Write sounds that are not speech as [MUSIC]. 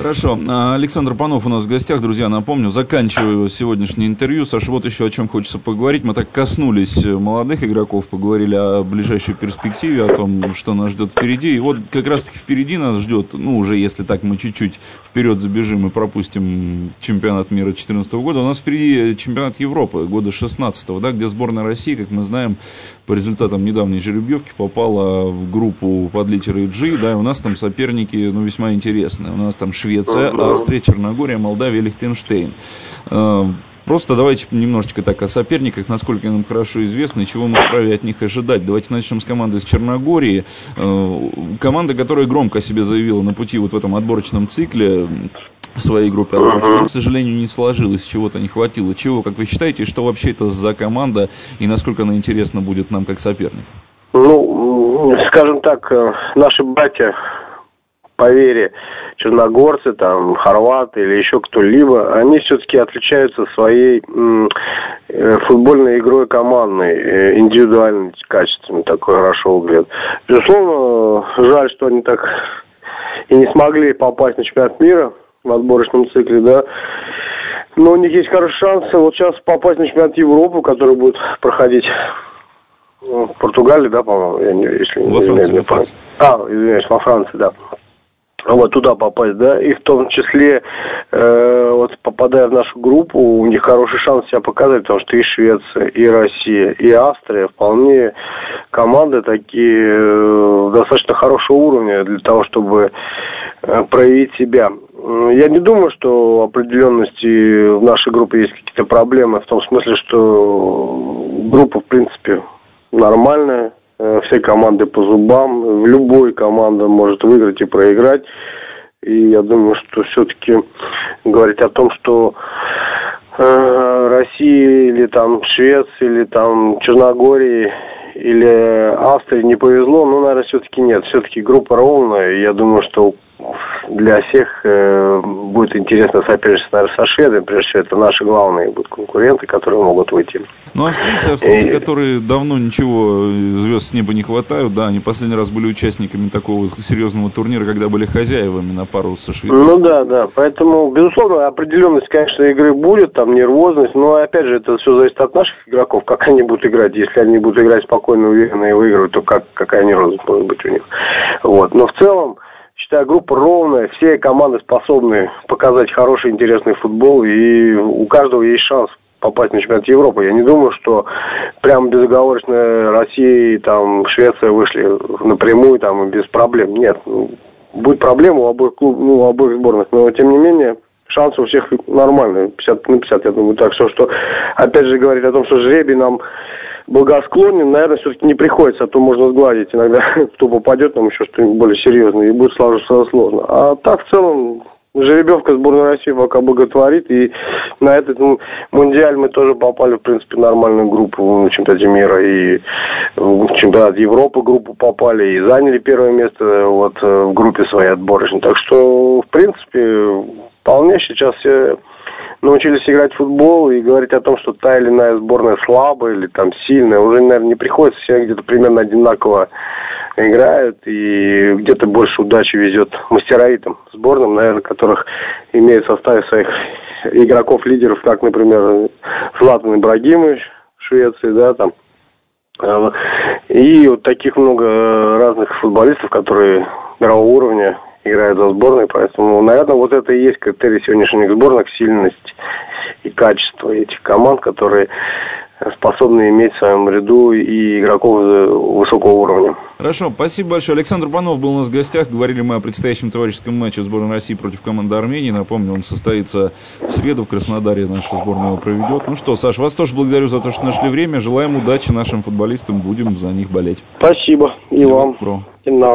Хорошо. А, Александр Панов у нас в гостях, друзья, напомню, заканчиваю сегодняшнее интервью. Саша, вот еще о чем хочется поговорить. Мы так коснулись молодых игроков, поговорили о ближайшей перспективе, о том, что нас ждет впереди. И вот как раз-таки впереди нас ждет, ну, уже если так мы чуть-чуть вперед забежим и пропустим чемпионат мира 2014 года, у нас впереди чемпионат Европы года 16 да, где сборная России, как мы знаем, по результатам недавней жеребьевки попала в группу под литерой G, да, и у нас там соперники, ну, весьма интересные. У нас там Швеция, Швеция, Австрия, Черногория, Молдавия, Лихтенштейн. Э, просто давайте немножечко так о соперниках, насколько нам хорошо известно, чего мы вправе от них ожидать. Давайте начнем с команды из Черногории. Э, команда, которая громко о себе заявила на пути вот в этом отборочном цикле, в своей группе отборочной, к сожалению, не сложилось, чего-то не хватило. Чего, как вы считаете, что вообще это за команда и насколько она интересна будет нам как соперник? Ну, скажем так, э, наши братья по вере черногорцы, там, хорваты или еще кто-либо, они все-таки отличаются своей э, футбольной игрой командной, э, индивидуальными качествами, такой хорошо выглядят. Безусловно, жаль, что они так и не смогли попасть на чемпионат мира в отборочном цикле, да. Но у них есть хороший шанс вот сейчас попасть на чемпионат Европы, который будет проходить в Португалии, да, по-моему, я не, если во Франции, во Франции. А, извиняюсь, во Франции, да вот туда попасть, да, и в том числе, э, вот попадая в нашу группу, у них хороший шанс себя показать, потому что и Швеция, и Россия, и Австрия вполне команды такие э, достаточно хорошего уровня для того, чтобы э, проявить себя. Я не думаю, что определенности в нашей группе есть какие-то проблемы, в том смысле, что группа, в принципе, нормальная, все команды по зубам. Любой команда может выиграть и проиграть. И я думаю, что все-таки говорить о том, что э, России или там Швеции или там Черногории или Австрии не повезло, ну, наверное, все-таки нет. Все-таки группа ровная. И я думаю, что для всех э, будет интересно соперничество, наверное, со шведами. Прежде всего, это наши главные будут конкуренты, которые могут выйти. Ну, австрийцы, австрийцы, и... которые давно ничего, звезд с неба не хватают, да, они последний раз были участниками такого серьезного турнира, когда были хозяевами на пару со Швейцарией. Ну, да, да. Поэтому, безусловно, определенность, конечно, игры будет, там нервозность, но, опять же, это все зависит от наших игроков, как они будут играть. Если они будут играть спокойно, уверенно и выигрывать, то как, какая нервозность может быть у них. Вот. Но в целом, считаю, группа ровная, все команды способны показать хороший, интересный футбол, и у каждого есть шанс попасть на чемпионат Европы. Я не думаю, что прям безоговорочно Россия и там Швеция вышли напрямую там без проблем. Нет, ну, будет проблема у обоих клуб, ну, у обоих сборных, но тем не менее шансы у всех нормальные, 50 на 50, я думаю. Так что, что опять же говорить о том, что жребий нам благосклонен, наверное, все-таки не приходится, а то можно сгладить. Иногда [LAUGHS] кто попадет, там еще что-нибудь более серьезное, и будет сложиться сложно. А так, в целом, жеребьевка сборной России пока благотворит, и на этот мундиаль мы тоже попали, в принципе, в нормальную группу в чемпионате мира, и в чемпионат Европы группу попали, и заняли первое место вот в группе своей отборочной. Так что, в принципе, вполне сейчас все научились играть в футбол и говорить о том, что та или иная сборная слабая или там сильная, уже, наверное, не приходится. Все где-то примерно одинаково играют и где-то больше удачи везет мастеровитым сборным, наверное, которых имеют в составе своих игроков-лидеров, как, например, Златан Ибрагимович в Швеции, да, там, и вот таких много разных футболистов, которые мирового уровня играют за сборной, поэтому, наверное, вот это и есть критерий сегодняшних сборных, сильность и качество этих команд, которые способны иметь в своем ряду и игроков высокого уровня. Хорошо, спасибо большое. Александр Панов был у нас в гостях. Говорили мы о предстоящем товарищеском матче сборной России против команды Армении. Напомню, он состоится в среду в Краснодаре. Наша сборная его проведет. Ну что, Саш, вас тоже благодарю за то, что нашли время. Желаем удачи нашим футболистам. Будем за них болеть. Спасибо. И Всего вам. Доброго. И нам.